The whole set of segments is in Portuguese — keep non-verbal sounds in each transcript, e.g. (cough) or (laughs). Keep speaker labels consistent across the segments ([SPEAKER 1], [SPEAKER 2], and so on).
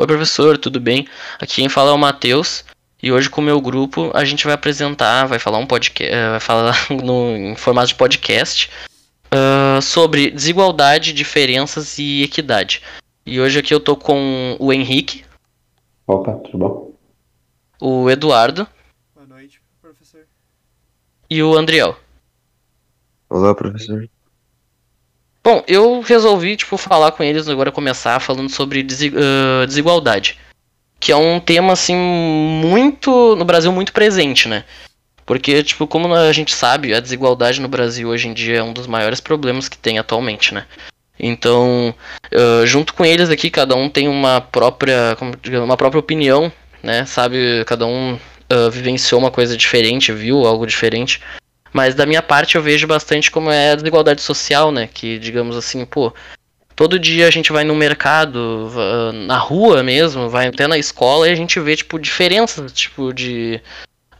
[SPEAKER 1] Oi, professor, tudo bem? Aqui quem fala é o Matheus. E hoje com o meu grupo a gente vai apresentar, vai falar um podcast, eh, vai falar (laughs) no, em formato de podcast uh, sobre desigualdade, diferenças e equidade. E hoje aqui eu tô com o Henrique.
[SPEAKER 2] Opa, tudo bom?
[SPEAKER 1] O Eduardo.
[SPEAKER 3] Boa noite, professor.
[SPEAKER 1] E o Andriel.
[SPEAKER 2] Olá, professor.
[SPEAKER 1] Bom, eu resolvi, tipo, falar com eles agora, começar falando sobre desigualdade. Que é um tema, assim, muito. no Brasil, muito presente, né? Porque, tipo, como a gente sabe, a desigualdade no Brasil hoje em dia é um dos maiores problemas que tem atualmente, né? Então, uh, junto com eles aqui, cada um tem uma própria, uma própria opinião, né? Sabe, cada um uh, vivenciou uma coisa diferente, viu algo diferente. Mas da minha parte eu vejo bastante como é a desigualdade social, né? Que, digamos assim, pô, todo dia a gente vai no mercado, na rua mesmo, vai até na escola e a gente vê, tipo, diferenças, tipo, de.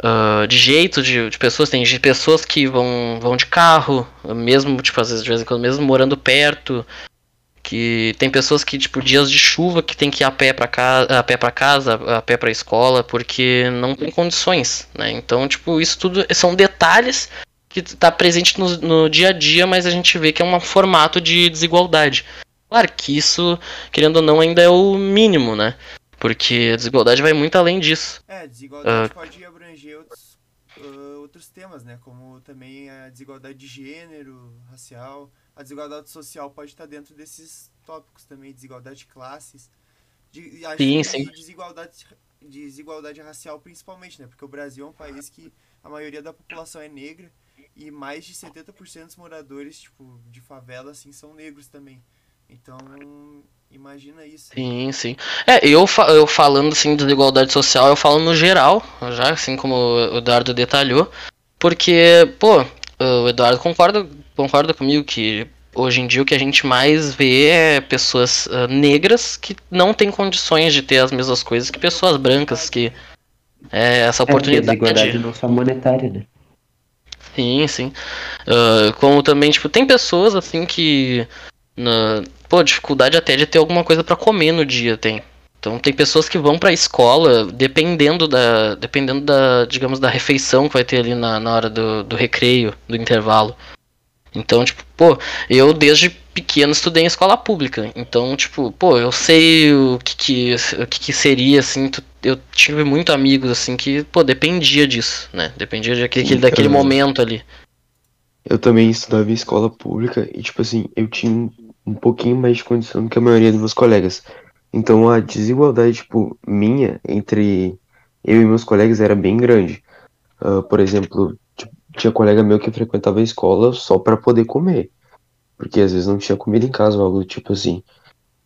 [SPEAKER 1] Uh, de jeito de, de, pessoas, tem de pessoas que vão, vão de carro, mesmo, tipo, às vezes, de vez em quando, mesmo morando perto, que tem pessoas que, tipo, dias de chuva que tem que ir a pé para casa, a pé para casa, a pé para escola, porque não tem condições, né? Então, tipo, isso tudo são detalhes que está presente no, no, dia a dia, mas a gente vê que é um formato de desigualdade. Claro que isso, querendo ou não, ainda é o mínimo, né? Porque a desigualdade vai muito além disso.
[SPEAKER 3] É, desigualdade uh, pode abranger outros, uh, outros temas, né? Como também a desigualdade de gênero, racial. A desigualdade social pode estar dentro desses tópicos também, desigualdade de classes. De,
[SPEAKER 1] sim, sim.
[SPEAKER 3] Desigualdade, desigualdade racial principalmente, né? Porque o Brasil é um país que a maioria da população é negra e mais de 70% dos moradores, tipo, de favela, assim, são negros também. Então, imagina isso.
[SPEAKER 1] Sim, sim. É, eu, eu falando, assim, de desigualdade social, eu falo no geral, já, assim como o Eduardo detalhou. Porque, pô, o Eduardo concorda, concorda comigo que hoje em dia o que a gente mais vê é pessoas uh, negras que não têm condições de ter as mesmas coisas que pessoas brancas, que é essa oportunidade.
[SPEAKER 2] É, desigualdade não só monetária, né?
[SPEAKER 1] Sim, sim. Uh, como também, tipo, tem pessoas assim que. Na, pô, dificuldade até de ter alguma coisa para comer no dia, tem. Então tem pessoas que vão pra escola, dependendo da. Dependendo da, digamos, da refeição que vai ter ali na, na hora do, do recreio, do intervalo. Então, tipo, pô, eu desde pequeno estudei em escola pública. Então, tipo, pô, eu sei o que, que, o que, que seria, assim, tu eu tive muito amigos assim que, pô, dependia disso, né? Dependia daquele, Sim, daquele momento ali.
[SPEAKER 2] Eu também estudava em escola pública e, tipo assim, eu tinha um pouquinho mais de condição do que a maioria dos meus colegas. Então a desigualdade, tipo, minha entre eu e meus colegas era bem grande. Uh, por exemplo, tinha colega meu que frequentava a escola só para poder comer. Porque às vezes não tinha comida em casa ou algo tipo assim.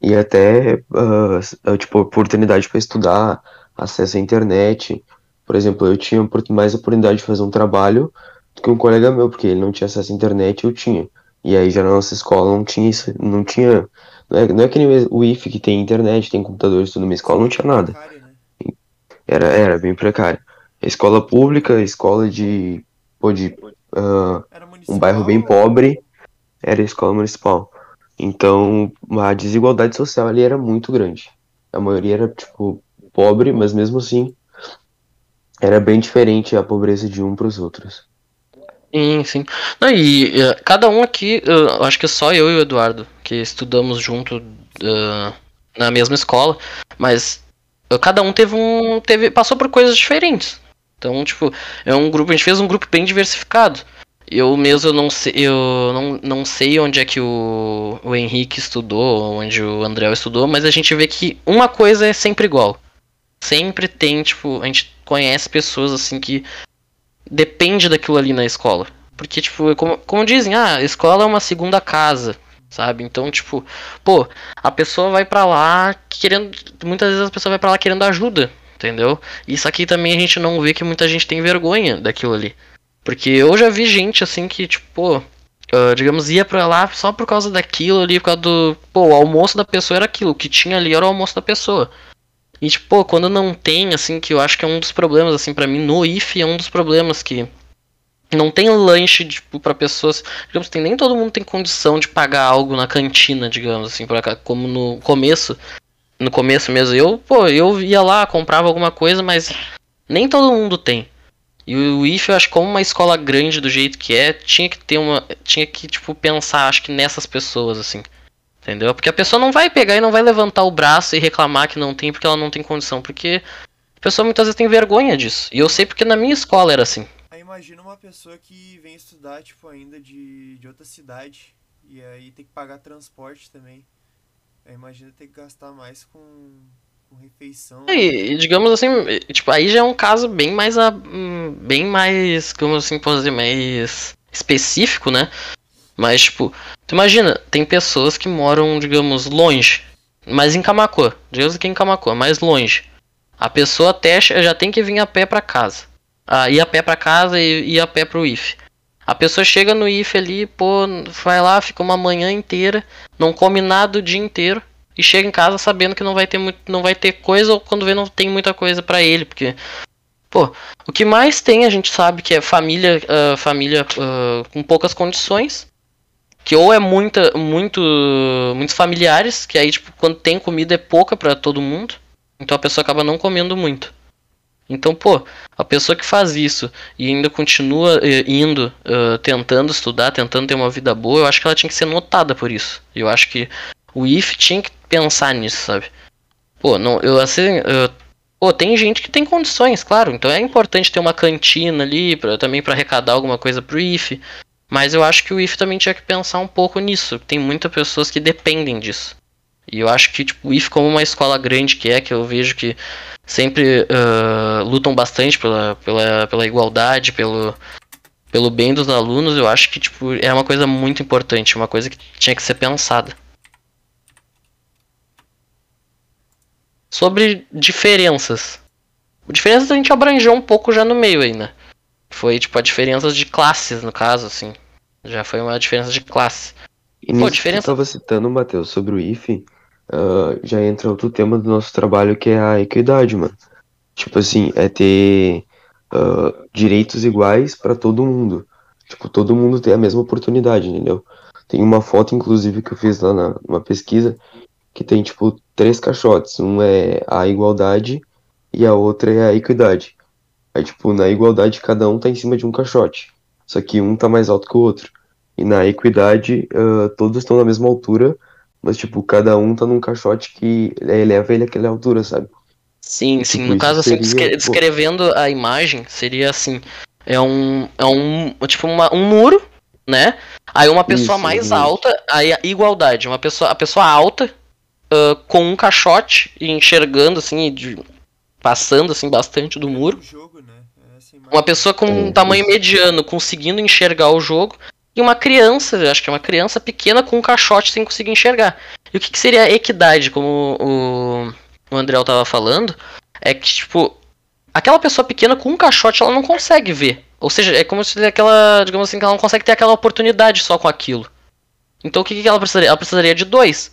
[SPEAKER 2] E até, uh, tipo, oportunidade para estudar, acesso à internet. Por exemplo, eu tinha mais oportunidade de fazer um trabalho do que um colega meu, porque ele não tinha acesso à internet eu tinha. E aí já na nossa escola não tinha isso, não tinha. Não é, não é que nem o IF que tem internet, tem computadores, tudo, na escola não tinha nada. Era, era bem precário. A escola pública, a escola de. Pô, de uh, um bairro bem pobre, era a escola municipal. Então a desigualdade social ali era muito grande. A maioria era, tipo, pobre, mas mesmo assim era bem diferente a pobreza de um para os outros.
[SPEAKER 1] Sim, sim. Não, e uh, cada um aqui, uh, acho que só eu e o Eduardo, que estudamos junto uh, na mesma escola, mas cada um teve um. teve passou por coisas diferentes. Então, tipo, é um grupo, a gente fez um grupo bem diversificado. Eu mesmo não sei, eu não, não sei onde é que o, o Henrique estudou, onde o André estudou, mas a gente vê que uma coisa é sempre igual sempre tem, tipo, a gente conhece pessoas assim que depende daquilo ali na escola. Porque, tipo, como, como dizem, ah, a escola é uma segunda casa, sabe? Então, tipo, pô, a pessoa vai para lá querendo. Muitas vezes a pessoa vai para lá querendo ajuda, entendeu? Isso aqui também a gente não vê que muita gente tem vergonha daquilo ali. Porque eu já vi gente assim que, tipo, pô, uh, digamos, ia pra lá só por causa daquilo ali, por causa do. Pô, o almoço da pessoa era aquilo, o que tinha ali era o almoço da pessoa. E, tipo, pô, quando não tem, assim, que eu acho que é um dos problemas, assim, para mim, no IF é um dos problemas que não tem lanche, tipo, pra pessoas. Digamos, tem, nem todo mundo tem condição de pagar algo na cantina, digamos assim, pra, como no começo. No começo mesmo, eu, pô, eu ia lá, comprava alguma coisa, mas nem todo mundo tem. E o IF, eu acho que como uma escola grande do jeito que é, tinha que ter uma. Tinha que, tipo, pensar, acho que nessas pessoas, assim. Entendeu? Porque a pessoa não vai pegar e não vai levantar o braço e reclamar que não tem porque ela não tem condição. Porque a pessoa muitas vezes tem vergonha disso. E eu sei porque na minha escola era assim.
[SPEAKER 3] Aí imagina uma pessoa que vem estudar, tipo, ainda de, de outra cidade. E aí tem que pagar transporte também. Imagina ter que gastar mais com, com refeição.
[SPEAKER 1] E, digamos assim, tipo, aí já é um caso bem mais. a- hum, Bem mais. Como assim posso dizer? Mais específico, né? Mas, tipo, tu imagina, tem pessoas que moram, digamos, longe. Mas em Camacuã. Digamos que em Camacuã, mais longe. A pessoa até já tem que vir a pé pra casa. Ah, ir a pé pra casa e ir a pé pro IF. A pessoa chega no IF ali, pô, vai lá, fica uma manhã inteira, não come nada o dia inteiro e chega em casa sabendo que não vai ter muito, não vai ter coisa ou quando vê não tem muita coisa pra ele, porque pô, o que mais tem a gente sabe que é família, ah, família ah, com poucas condições, que ou é muita, muito, muitos familiares, que aí tipo quando tem comida é pouca pra todo mundo, então a pessoa acaba não comendo muito. Então, pô, a pessoa que faz isso e ainda continua eh, indo, eh, tentando estudar, tentando ter uma vida boa, eu acho que ela tinha que ser notada por isso. Eu acho que o IF tinha que pensar nisso, sabe? Pô, não, eu assim, eu- pô, tem gente que tem condições, claro, então é importante ter uma cantina ali pra, também para arrecadar alguma coisa pro IF. Mas eu acho que o IF também tinha que pensar um pouco nisso. Tem muitas pessoas que dependem disso. E eu acho que tipo, o IF como uma escola grande que é, que eu vejo que sempre ah, lutam bastante pela, pela, pela igualdade, pelo, pelo bem dos alunos, eu acho que tipo, é uma coisa muito importante, uma coisa que tinha que ser pensada. Sobre diferenças. Diferenças a gente abrangeu um pouco já no meio né? Foi tipo a diferença de classes, no caso, assim. Já foi uma diferença de classe.
[SPEAKER 2] E nisso
[SPEAKER 1] diferença-
[SPEAKER 2] que tu tava citando, Matheus, sobre o IFE, ah, já entra outro tema do nosso trabalho que é a equidade, mano. Tipo assim, é ter ah, direitos iguais pra todo mundo. Tipo, todo mundo ter a mesma oportunidade, entendeu? Tem uma foto, inclusive, que eu fiz lá na, numa pesquisa, que tem, tipo, três caixotes. Um é a igualdade e a outra é a equidade. Aí, tipo, na igualdade, cada um tá em cima de um caixote. Só que um tá mais alto que o outro. E na equidade, ah, todos estão na mesma altura, mas, tipo, cada um tá num caixote que eleva ele àquela altura, sabe?
[SPEAKER 1] Sim, sim.
[SPEAKER 2] Tipo,
[SPEAKER 1] No caso, assim,
[SPEAKER 2] seria,
[SPEAKER 1] descre-
[SPEAKER 2] pô.
[SPEAKER 1] descrevendo a imagem, seria assim: é um. É um. Tipo, uma, um muro, né? Aí uma pessoa
[SPEAKER 2] Isso,
[SPEAKER 1] mais
[SPEAKER 2] exatamente.
[SPEAKER 1] alta, aí a igualdade. Uma pessoa, a pessoa alta, ah, com um caixote e enxergando, assim, de- passando, assim, bastante do muro.
[SPEAKER 3] Um jogo, né? Imagem.
[SPEAKER 1] Uma pessoa com um
[SPEAKER 2] É,
[SPEAKER 1] tamanho
[SPEAKER 2] isso.
[SPEAKER 1] mediano conseguindo enxergar o jogo. E uma criança, acho que é uma criança pequena com um caixote sem conseguir enxergar. E o que, que seria equidade, como o, o André tava falando? É que, tipo, aquela pessoa pequena com um caixote ela não consegue ver. Ou seja, é como se aquela, digamos assim, que ela não consegue ter aquela oportunidade só com aquilo. Então o que, que ela precisaria? Ela precisaria de dois.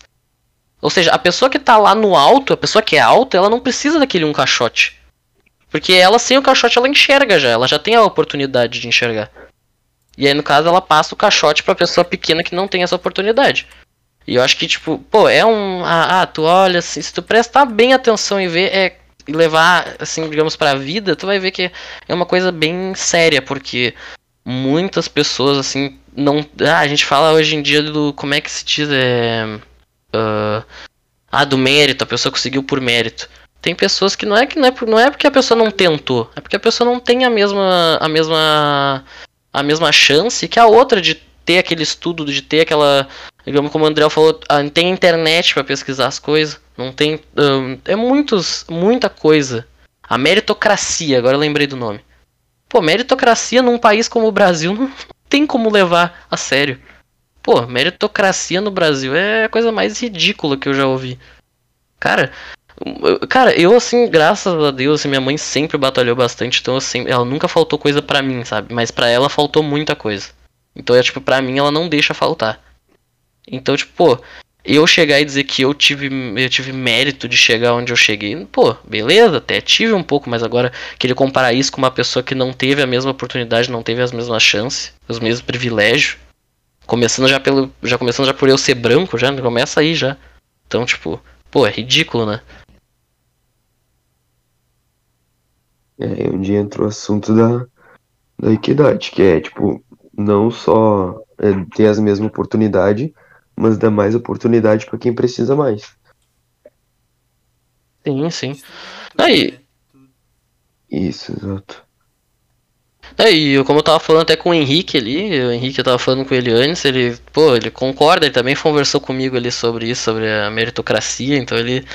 [SPEAKER 1] Ou seja, a pessoa que tá lá no alto, a pessoa que é alta, ela não precisa daquele um caixote. Porque ela sem o caixote ela enxerga já, ela já tem a oportunidade de enxergar. E aí no caso ela passa o caixote pra pessoa pequena que não tem essa oportunidade. E eu acho que tipo, pô, é um, ah, ah, tu olha assim, se tu prestar bem atenção e ver é e levar assim, digamos pra vida, tu vai ver que é uma coisa bem séria, porque muitas pessoas assim não, ah, a gente fala hoje em dia do como é que se diz é ah, ah, do mérito, a pessoa conseguiu por mérito. Tem pessoas que não é que não é, não é porque a pessoa não tentou, é porque a pessoa não tem a mesma a mesma a mesma chance que a outra de ter aquele estudo, de ter aquela, digamos como o André falou, tem internet pra pesquisar as coisas, não tem, ahn, é muitos, muita coisa. A meritocracia, agora eu lembrei do nome. Pô, meritocracia num país como o Brasil (laughs) não tem como levar a sério. Pô, meritocracia no Brasil é a coisa mais ridícula que eu já ouvi. Cara, cara, eu assim, graças a Deus, minha mãe sempre batalhou bastante, então assim, ela nunca faltou coisa pra mim, sabe? Mas pra ela faltou muita coisa. Então é tipo, pra mim ela não deixa faltar. Então, tipo, pô, eu chegar e dizer que eu tive, eu tive mérito de chegar onde eu cheguei, pô, beleza, até tive um pouco, mas agora querer comparar isso com uma pessoa que não teve a mesma oportunidade, não teve as mesmas chances, os mesmos privilégios. Começando já pelo. Já começando já por eu ser branco, já começa aí já. Então, tipo, pô, é ridículo, né?
[SPEAKER 2] É onde entra o assunto da, da equidade, que é, tipo, não só é, ter as mesmas oportunidades, mas dar mais oportunidade para quem precisa mais.
[SPEAKER 1] Sim, sim. Aí.
[SPEAKER 3] Tudo.
[SPEAKER 2] Isso, exato.
[SPEAKER 1] É, e eu- como eu tava falando até com o Henrique ali, o Henrique eu tava falando com ele antes, ele, pô, ele concorda, ele também conversou comigo ali sobre isso, sobre a meritocracia, então ele,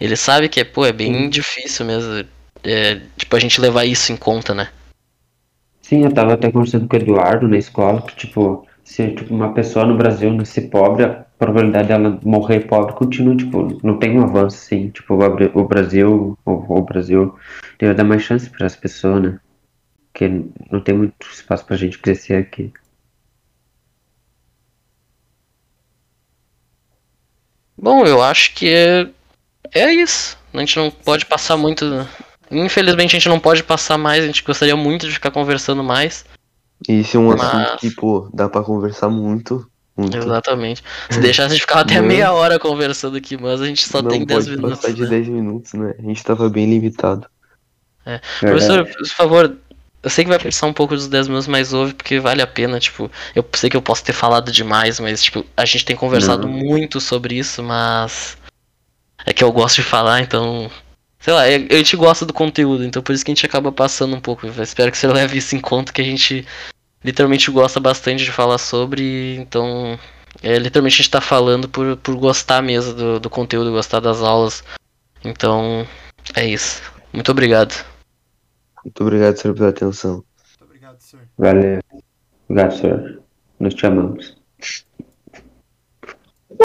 [SPEAKER 1] ele sabe que é, pô, é bem difícil mesmo, é, tipo, a gente levar isso em conta, né?
[SPEAKER 4] Sim, eu tava até conversando com o Eduardo na escola, que, tipo, se tipo, uma pessoa no Brasil nascer pobre, a probabilidade dela morrer pobre continua, tipo, não tem um avanço, assim, tipo, o Brasil, o, o Brasil deve dar mais chance para as pessoas, né? Porque não tem muito espaço pra gente crescer aqui.
[SPEAKER 1] Bom, eu acho que é, é isso, a gente não pode passar muito, infelizmente a gente não pode passar mais, a gente gostaria muito de ficar conversando mais,
[SPEAKER 2] E isso é um
[SPEAKER 1] Mas-
[SPEAKER 2] assunto que, pô, dá pra conversar muito, muito.
[SPEAKER 1] exatamente, (laughs) se deixasse a gente ficava até meia hora conversando aqui, mas a gente só
[SPEAKER 2] não
[SPEAKER 1] tem 10
[SPEAKER 2] pode
[SPEAKER 1] minutos,
[SPEAKER 2] passar de
[SPEAKER 1] né?
[SPEAKER 2] 10 minutos, né? A gente tava bem limitado.
[SPEAKER 1] Professor,
[SPEAKER 4] Verdade.
[SPEAKER 1] por favor, eu sei que vai passar um pouco dos 10 minutos, mas ouve porque vale a pena, tipo, eu sei que eu posso ter falado demais, mas tipo, a gente tem conversado
[SPEAKER 2] Não.
[SPEAKER 1] muito sobre isso, mas é que eu gosto de falar, então, sei lá, eu- a gente gosta do conteúdo, então por isso que a gente acaba passando um pouco. Eu espero que você (laughs) leve isso em conta que a gente literalmente gosta bastante de falar sobre, então, é, literalmente a gente tá falando por, por gostar mesmo do, do conteúdo, gostar das aulas. Então, é isso. Muito obrigado.
[SPEAKER 2] Muito obrigado, senhor, pela atenção.
[SPEAKER 3] Muito obrigado, senhor.
[SPEAKER 4] Valeu. Obrigado, senhor. Nós te amamos.